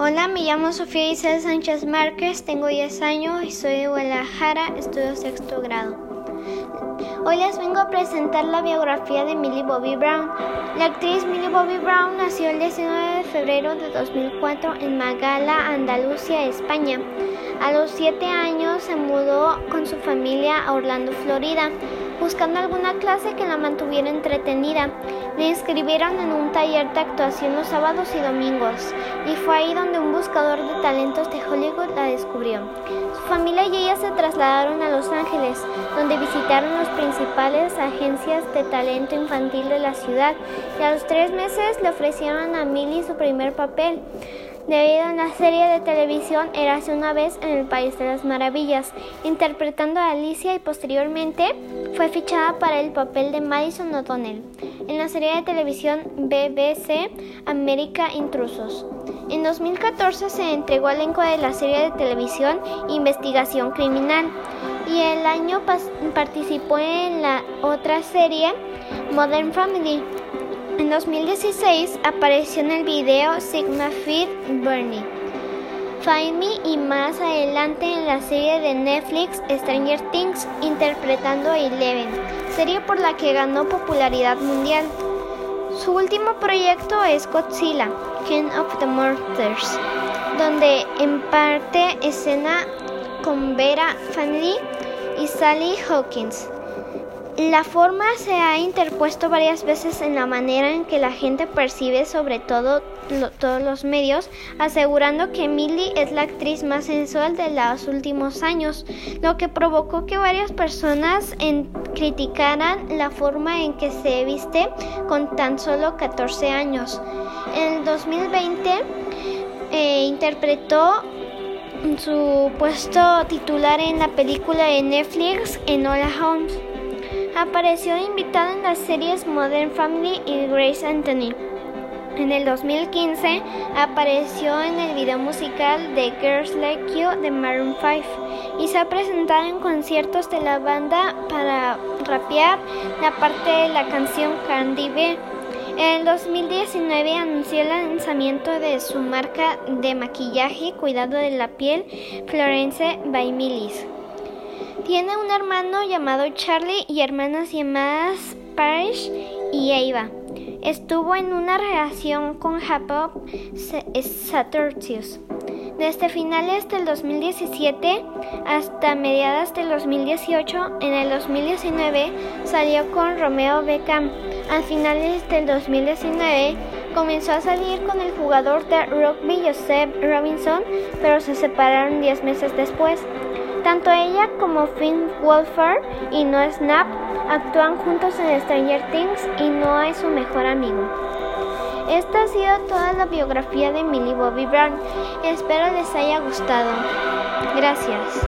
Hola, me llamo Sofía Isabel Sánchez Márquez, tengo 10 años y soy de Guadalajara, estudio sexto grado. Hoy les vengo a presentar la biografía de Millie Bobby Brown. La actriz Millie Bobby Brown nació el 19 de febrero de 2004 en Magala, Andalucía, España. A los 7 años se mudó con su familia a Orlando, Florida, buscando alguna clase que la mantuviera entretenida. Le inscribieron en un taller de actuación los sábados y domingos, y fue ahí donde un buscador de talentos de Hollywood la descubrió. Su familia y ella se trasladaron a Los Ángeles, donde visitaron las principales agencias de talento infantil de la ciudad, y a los tres meses le ofrecieron a Millie su primer papel debido a la serie de televisión Érase una vez en el País de las Maravillas, interpretando a Alicia y posteriormente fue fichada para el papel de Madison O'Donnell en la serie de televisión BBC América Intrusos. En 2014 se entregó al elenco de la serie de televisión Investigación Criminal y el año participó en la otra serie Modern Family. En 2016 apareció en el video Sigma Feed Bernie. Find Me y más adelante en la serie de Netflix Stranger Things interpretando a Eleven, serie por la que ganó popularidad mundial. Su último proyecto es Godzilla, King of the Monsters, donde en parte escena con Vera Family y Sally Hawkins. La forma se ha interpuesto varias veces en la manera en que la gente percibe sobre todo todos los medios, asegurando que Millie es la actriz más sensual de los últimos años, lo que provocó que varias personas criticaran la forma en que se viste con tan solo 14 años. En el 2020 eh, interpretó su puesto titular en la película de Netflix Enola Holmes. Apareció invitada en las series Modern Family y Grace Anthony. En el 2015 apareció en el video musical de Girls Like You de Maroon 5 y se ha presentado en conciertos de la banda para rapear la parte de la canción Candy B. En el 2019 anunció el lanzamiento de su marca de maquillaje y cuidado de la piel Florence by Millis. Tiene un hermano llamado Charlie y hermanas llamadas Parrish y Eva. Estuvo en una relación con Jacob Saturtius. Desde finales del 2017 hasta mediados del 2018, en el 2019 salió con Romeo Beckham. A finales del 2019 comenzó a salir con el jugador de rugby Joseph Robinson, pero se separaron 10 meses después. Tanto ella como Finn Wolfhard y Noah Snap actúan juntos en Stranger Things y Noah es su mejor amigo. Esta ha sido toda la biografía de Millie Bobby Brown. Espero les haya gustado. Gracias.